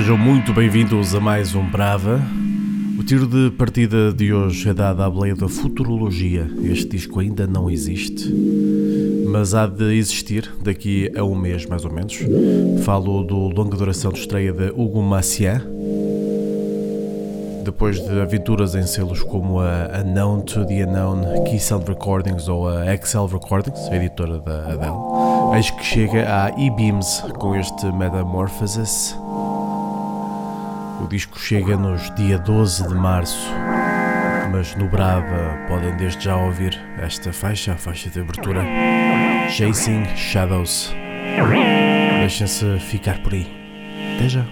Sejam muito bem-vindos a mais um Brava. O tiro de partida de hoje é dado à boleia da futurologia. Este disco ainda não existe, mas há de existir daqui a um mês mais ou menos. Falo do longa duração de estreia de Hugo Maciel. Depois de aventuras em selos como a Unknown to the Unknown, Key Sound Recordings ou a Excel Recordings, a editora da Adele, eis que chega à E-Beams com este Metamorphosis. Disco chega-nos dia 12 de março, mas no Brava podem desde já ouvir esta faixa, a faixa de abertura Chasing Shadows. Deixem-se ficar por aí. Até já.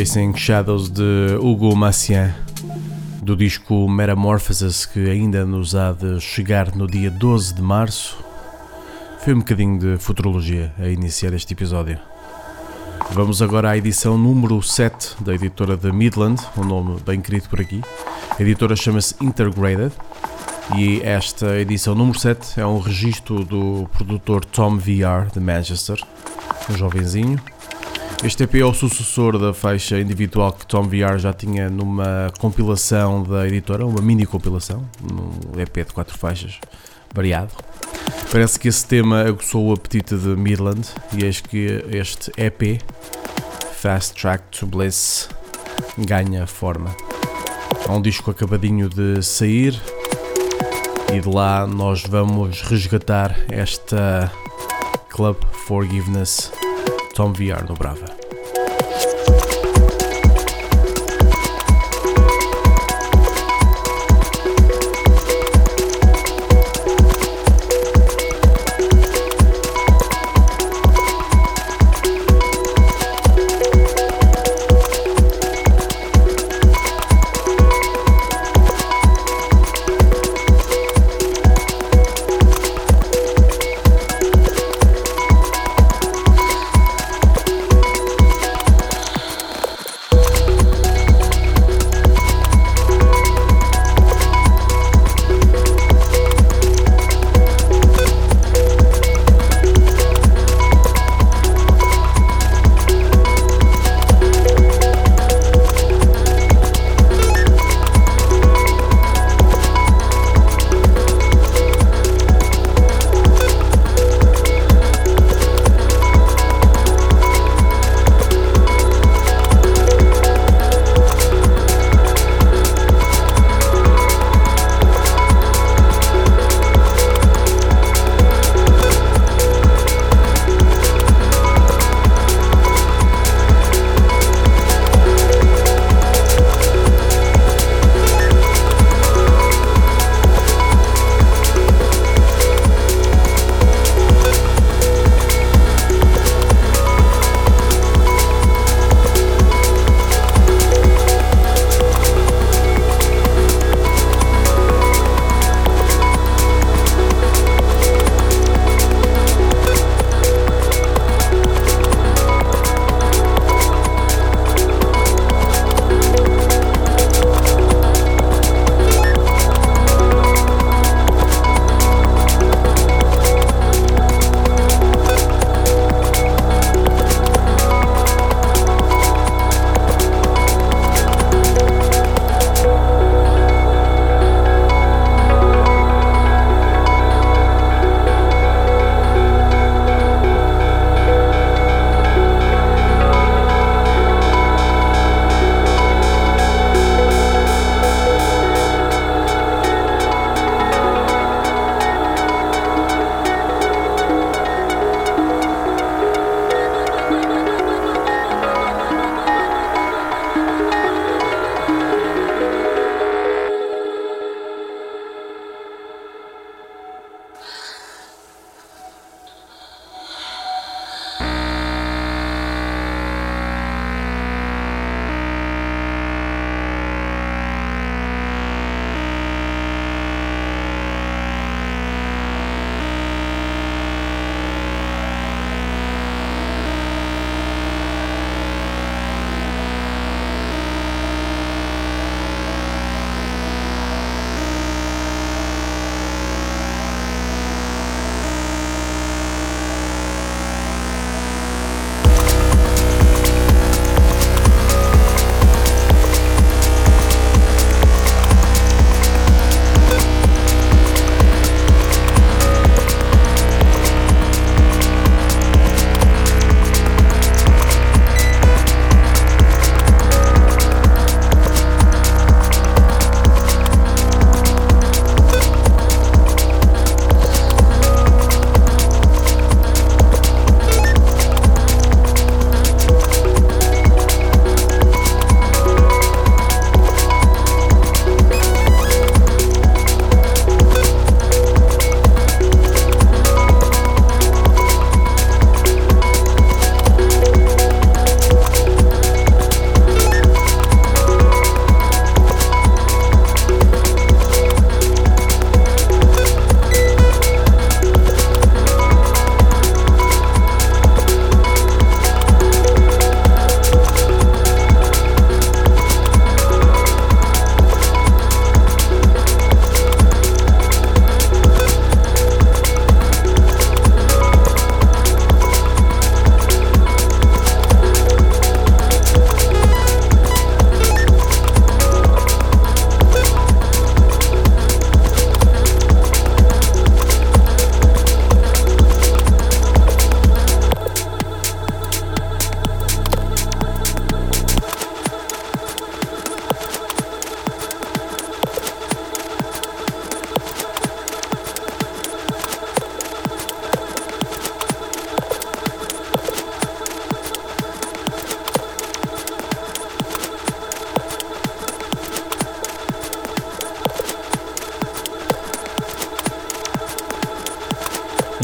Chasing Shadows de Hugo Massien, do disco Metamorphosis, que ainda nos há de chegar no dia 12 de março. Foi um bocadinho de futurologia a iniciar este episódio. Vamos agora à edição número 7 da editora de Midland, um nome bem querido por aqui. A editora chama-se Intergraded e esta edição número 7 é um registro do produtor Tom VR de Manchester, um jovenzinho Este EP é o sucessor da faixa individual que Tom VR já tinha numa compilação da editora, uma mini compilação, um EP de quatro faixas, variado. Parece que esse tema aguçou o apetite de Midland e eis que este EP, Fast Track to Bliss, ganha forma. É um disco acabadinho de sair e de lá nós vamos resgatar esta Club Forgiveness Tom VR no Brava.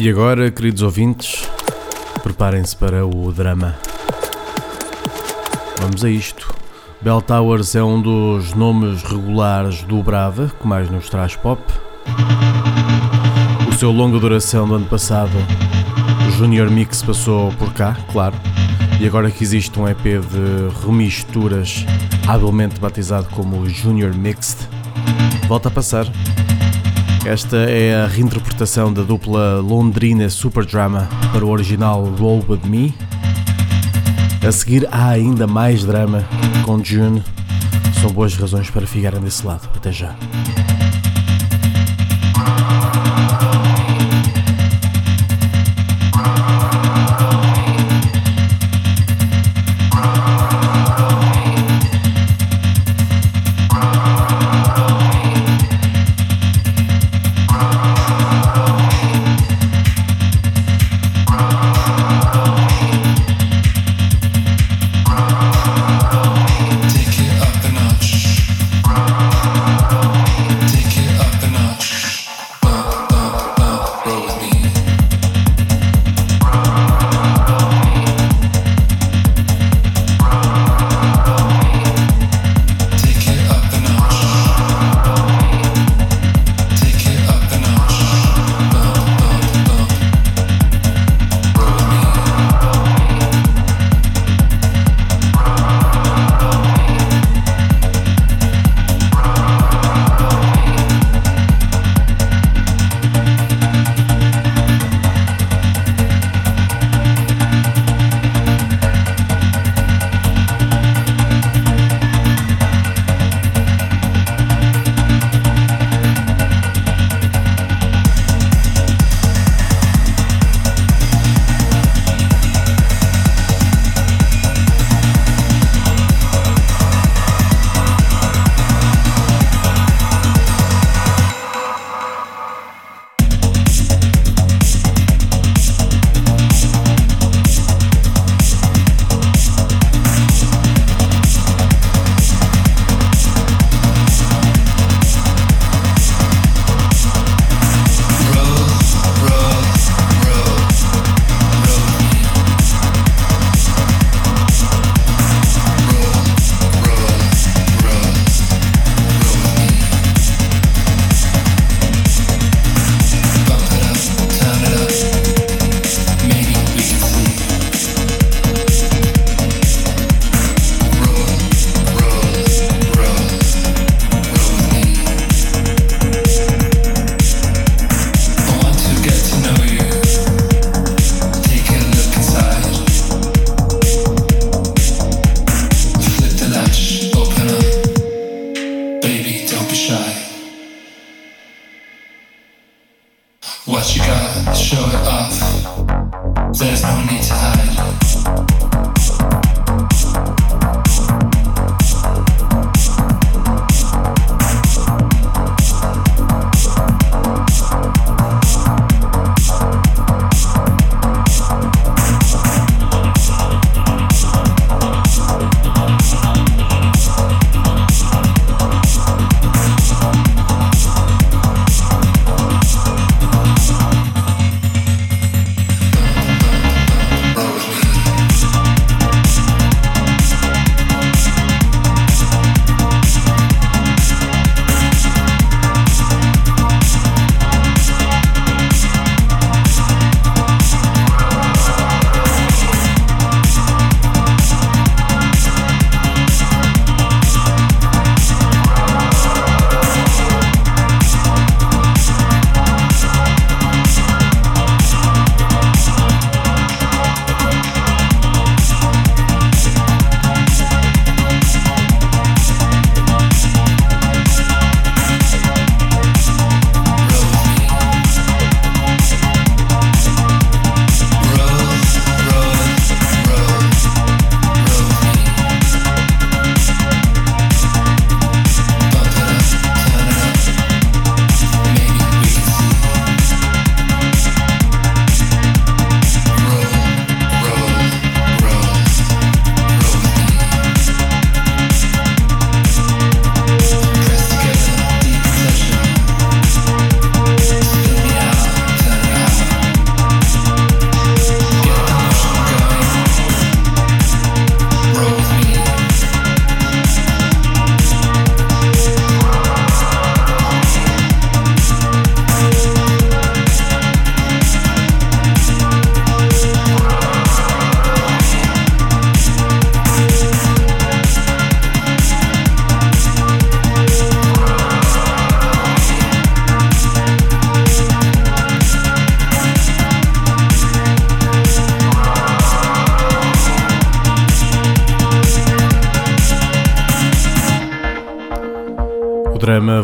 E agora, queridos ouvintes, preparem-se para o drama. Vamos a isto. Bell Towers é um dos nomes regulares do Brava, que mais nos traz pop. O seu longa duração do ano passado, o Junior Mix passou por cá, claro. E agora que existe um EP de remisturas, habilmente batizado como Junior Mixed, volta a passar. Esta é a reinterpretação da dupla londrina Super Drama para o original Roll With Me. A seguir há ainda mais drama com June. São boas razões para ficarem desse lado. Até já.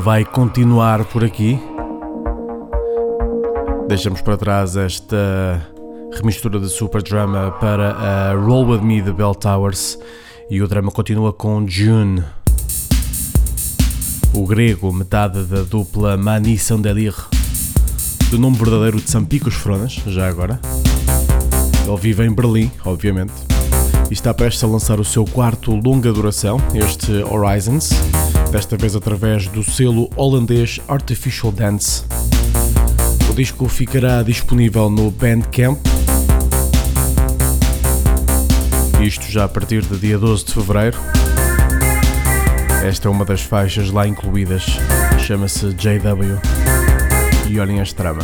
Vai continuar por aqui. Deixamos para trás esta remistura de Super Drama para a Roll With Me de Bell Towers e o drama continua com June. O grego, metade da dupla Mani Sandelir, do nome verdadeiro de Sampicos Fronas, já agora. Ele vive em Berlim, obviamente, e está prestes a lançar o seu quarto longa duração, este Horizons, desta vez através do selo holandês Artificial Dance. O disco ficará disponível no Bandcamp, isto já a partir do dia 12 de fevereiro. Esta é uma das faixas lá incluídas, chama-se JW. E olhem este trama.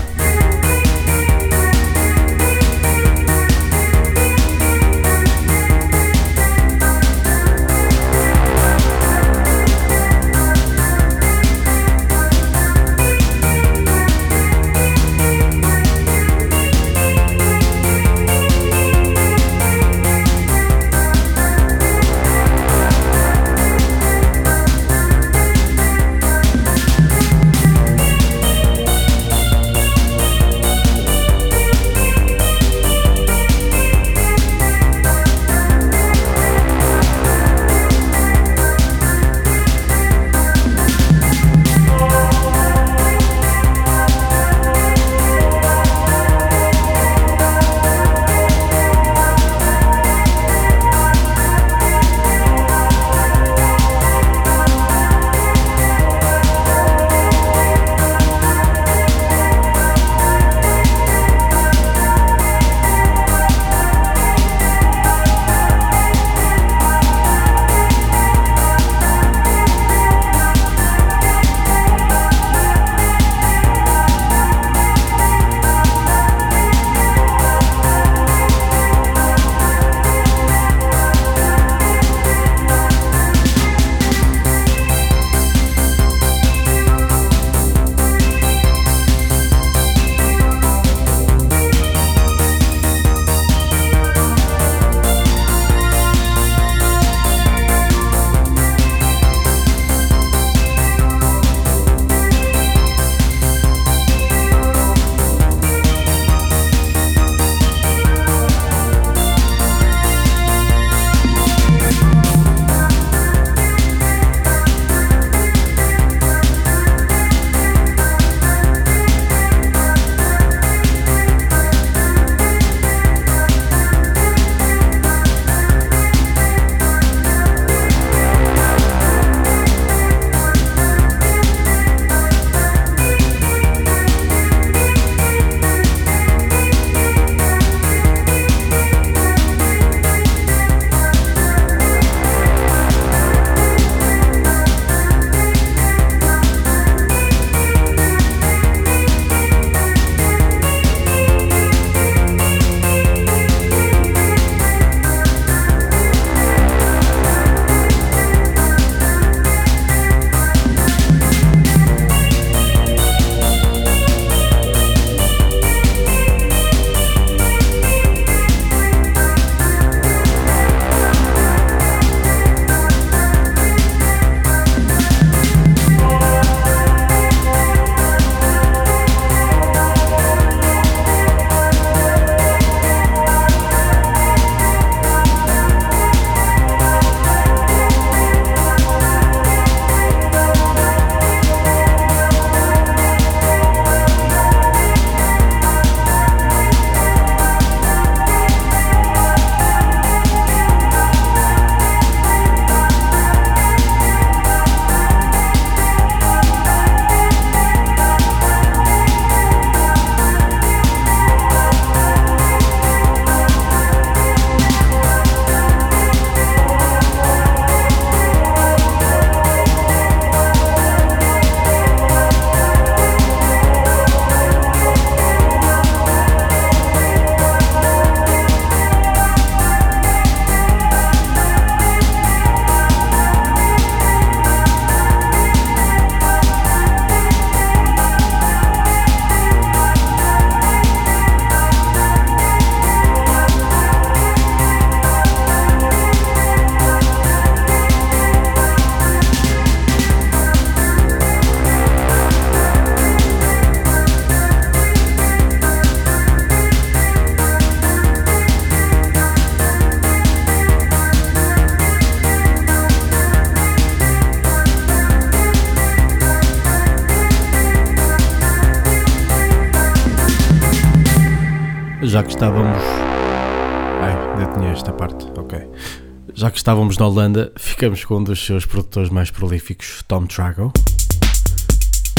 Estávamos na Holanda, ficamos com um dos seus produtores mais prolíficos, Tom Trago.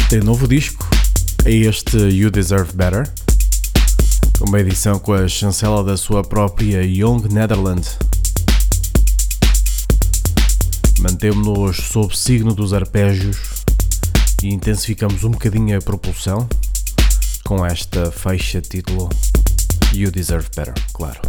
Tem um novo disco, é este You Deserve Better, uma edição com a chancela da sua própria Young Netherland. Mantemos-nos sob signo dos arpejos e intensificamos um bocadinho a propulsão com esta faixa título You Deserve Better, claro.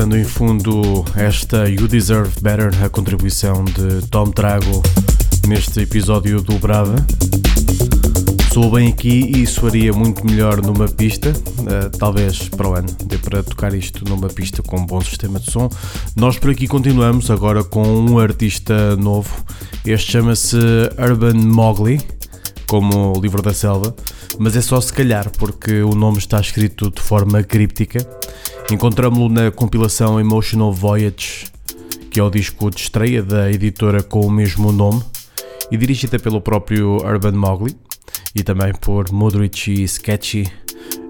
Escutando em fundo esta You Deserve Better, a contribuição de Tom Trago neste episódio do Brava. Sou bem aqui e soaria muito melhor numa pista, uh, talvez para o ano dê para tocar isto numa pista com um bom sistema de som. Nós por aqui continuamos agora com um artista novo, este chama-se Urban Mowgli, como o livro da selva, mas é só se calhar porque o nome está escrito de forma críptica Encontramos-lo na compilação Emotional Voyage, que é o disco de estreia da editora com o mesmo nome e dirigida pelo próprio Urban Mowgli e também por Modric e Sketchy,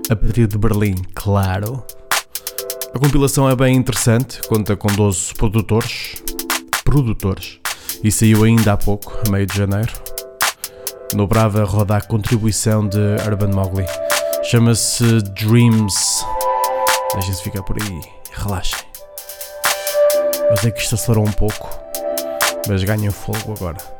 a partir de Berlim, claro. A compilação é bem interessante, conta com 12 produtores, produtores, e saiu ainda há pouco, a meio de janeiro. No Brava roda a contribuição de Urban Mowgli. Chama-se Dreams Deixem-se ficar por aí, relaxem. Eu sei que isto acelerou um pouco, mas ganhem fogo agora.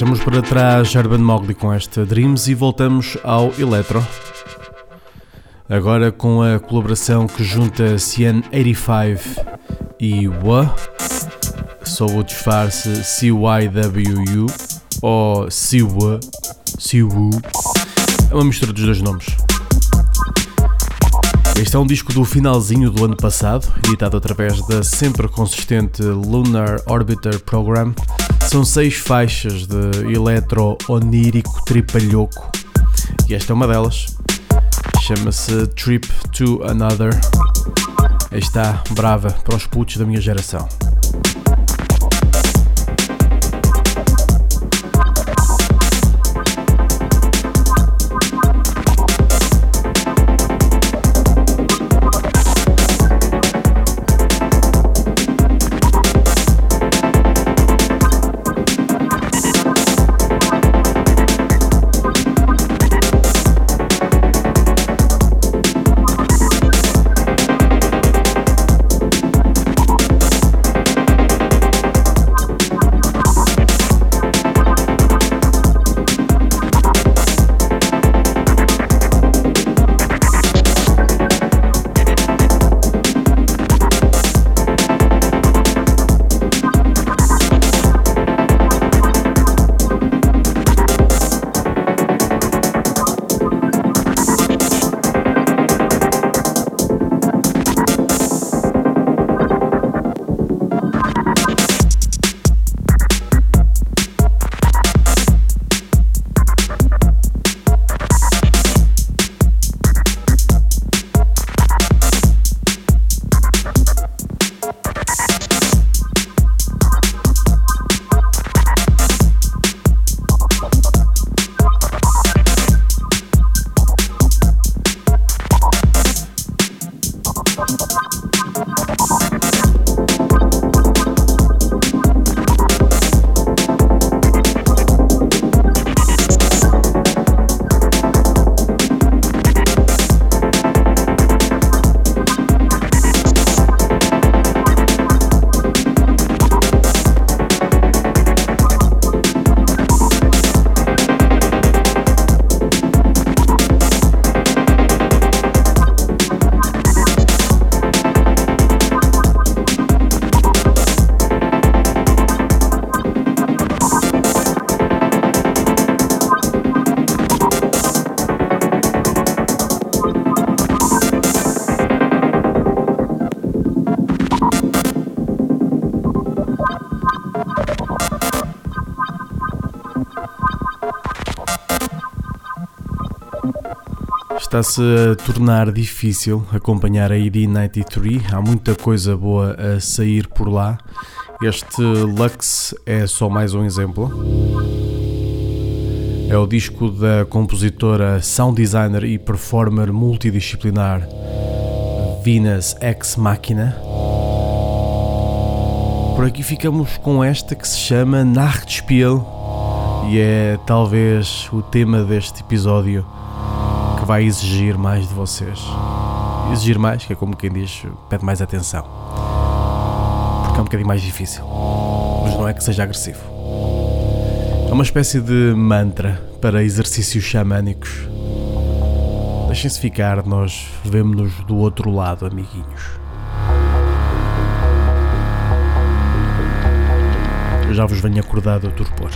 Deixamos para trás Urban Mowgli com esta Dreams e voltamos ao Electro. Agora com a colaboração que junta CN85 e WA, sob o disfarce CYWU ou CW, CW, é uma mistura dos dois nomes. Este é um disco do finalzinho do ano passado, editado através da sempre consistente Lunar Orbiter Program. São seis faixas de eletro onírico tripalhoco e esta é uma delas. Chama-se Trip to Another. Está, brava para os putos da minha geração. Está-se a tornar difícil acompanhar a ED93, há muita coisa boa a sair por lá. Este Lux é só mais um exemplo. É o disco da compositora, sound designer e performer multidisciplinar Venus Ex Machina. Por aqui ficamos com esta que se chama Nachtspiel e é talvez o tema deste episódio vai exigir mais de vocês. Exigir mais, que é como quem diz, pede mais atenção. Porque é um bocadinho mais difícil. Mas não é que seja agressivo. É uma espécie de mantra para exercícios xamânicos. Deixem-se ficar, nós vemos-nos do outro lado, amiguinhos. Eu já vos venho acordar do torpor.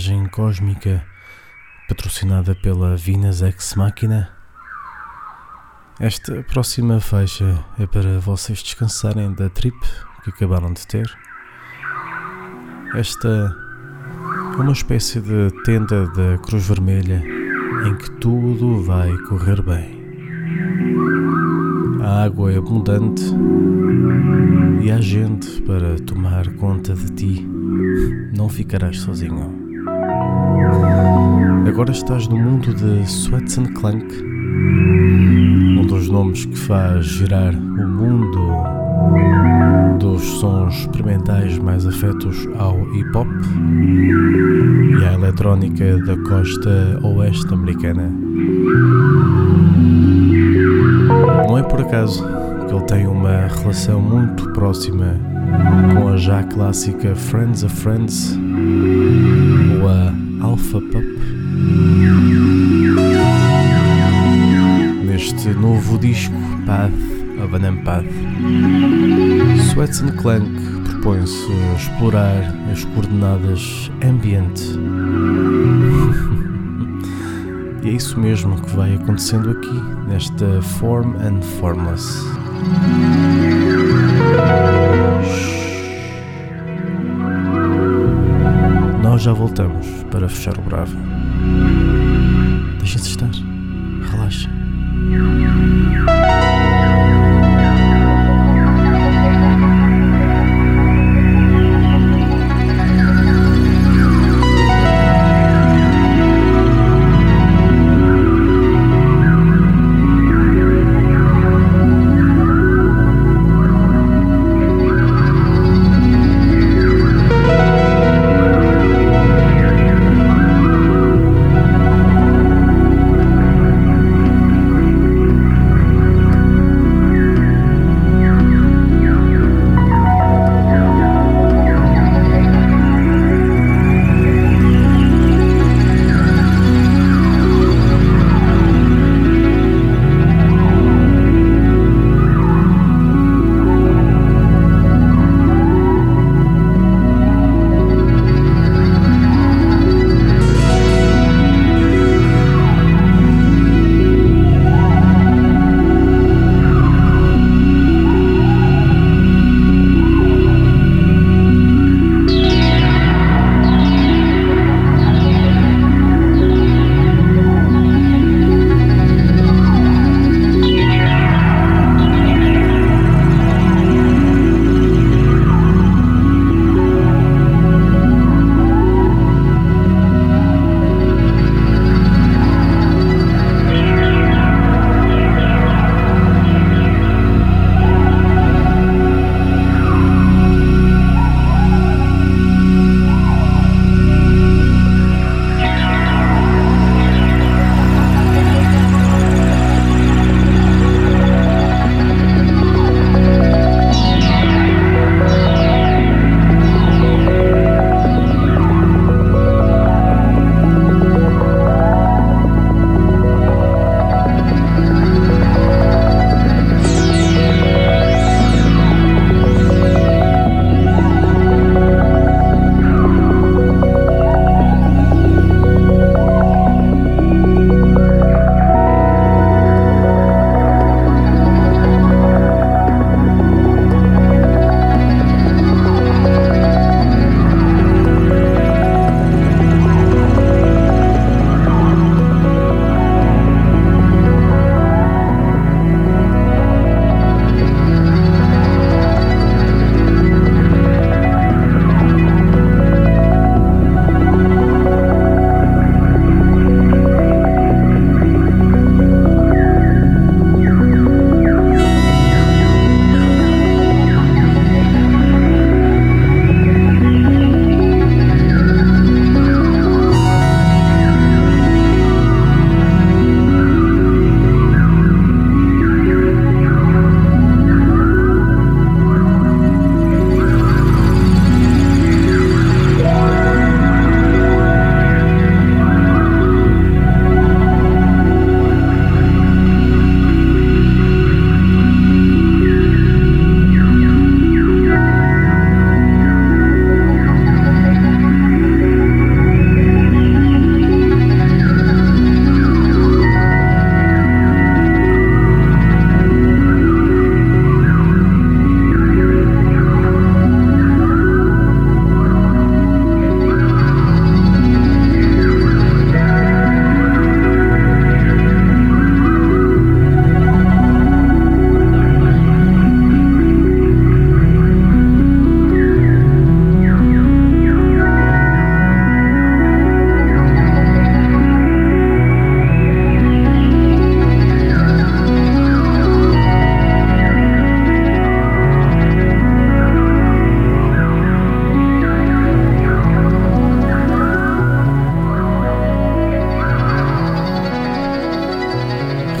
Viagem cósmica patrocinada pela Venus Ex Machina. Esta próxima faixa é para vocês descansarem da trip que acabaram de ter. Esta é uma espécie de tenda da Cruz Vermelha em que tudo vai correr bem. A água é abundante e há gente para tomar conta de ti. Não ficarás sozinho. Agora estás no mundo de Sweats and Clank, um dos nomes que faz girar o mundo dos sons experimentais mais afetos ao hip hop e à eletrónica da costa oeste americana. Não é por acaso que ele tem uma relação muito próxima com a já clássica Friends of Friends a Alpha Pup. Neste novo disco, Path of an Empath, Sweats and Clank propõe-se a explorar as coordenadas ambient. e é isso mesmo que vai acontecendo aqui, nesta Form and Formless. Nós já voltamos para fechar o Bravo. Deixem-se estar. Relaxa.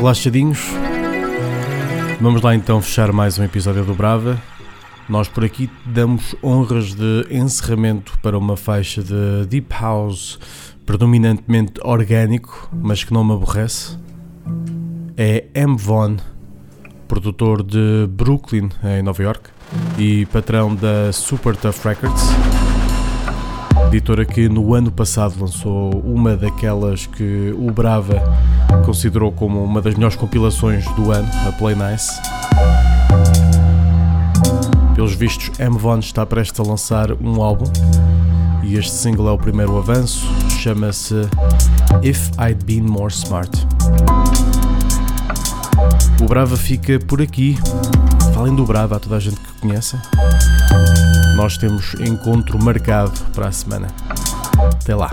Relaxadinhos. Vamos lá então fechar mais um episódio do Brava. Nós por aqui damos honras de encerramento para uma faixa de Deep House predominantemente orgânico, mas que não me aborrece. É M. Von, produtor de Brooklyn, em Nova York, e patrão da Super Tough Records editora que no ano passado lançou uma daquelas que o Brava considerou como uma das melhores compilações do ano, a Play Nice. Pelos vistos, M. Von está prestes a lançar um álbum e este single é o primeiro avanço, chama-se If I'd Been More Smart. O Brava fica por aqui. Falem do Brava a toda a gente que conhece. Nós temos encontro marcado para a semana. Até lá.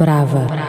Brava.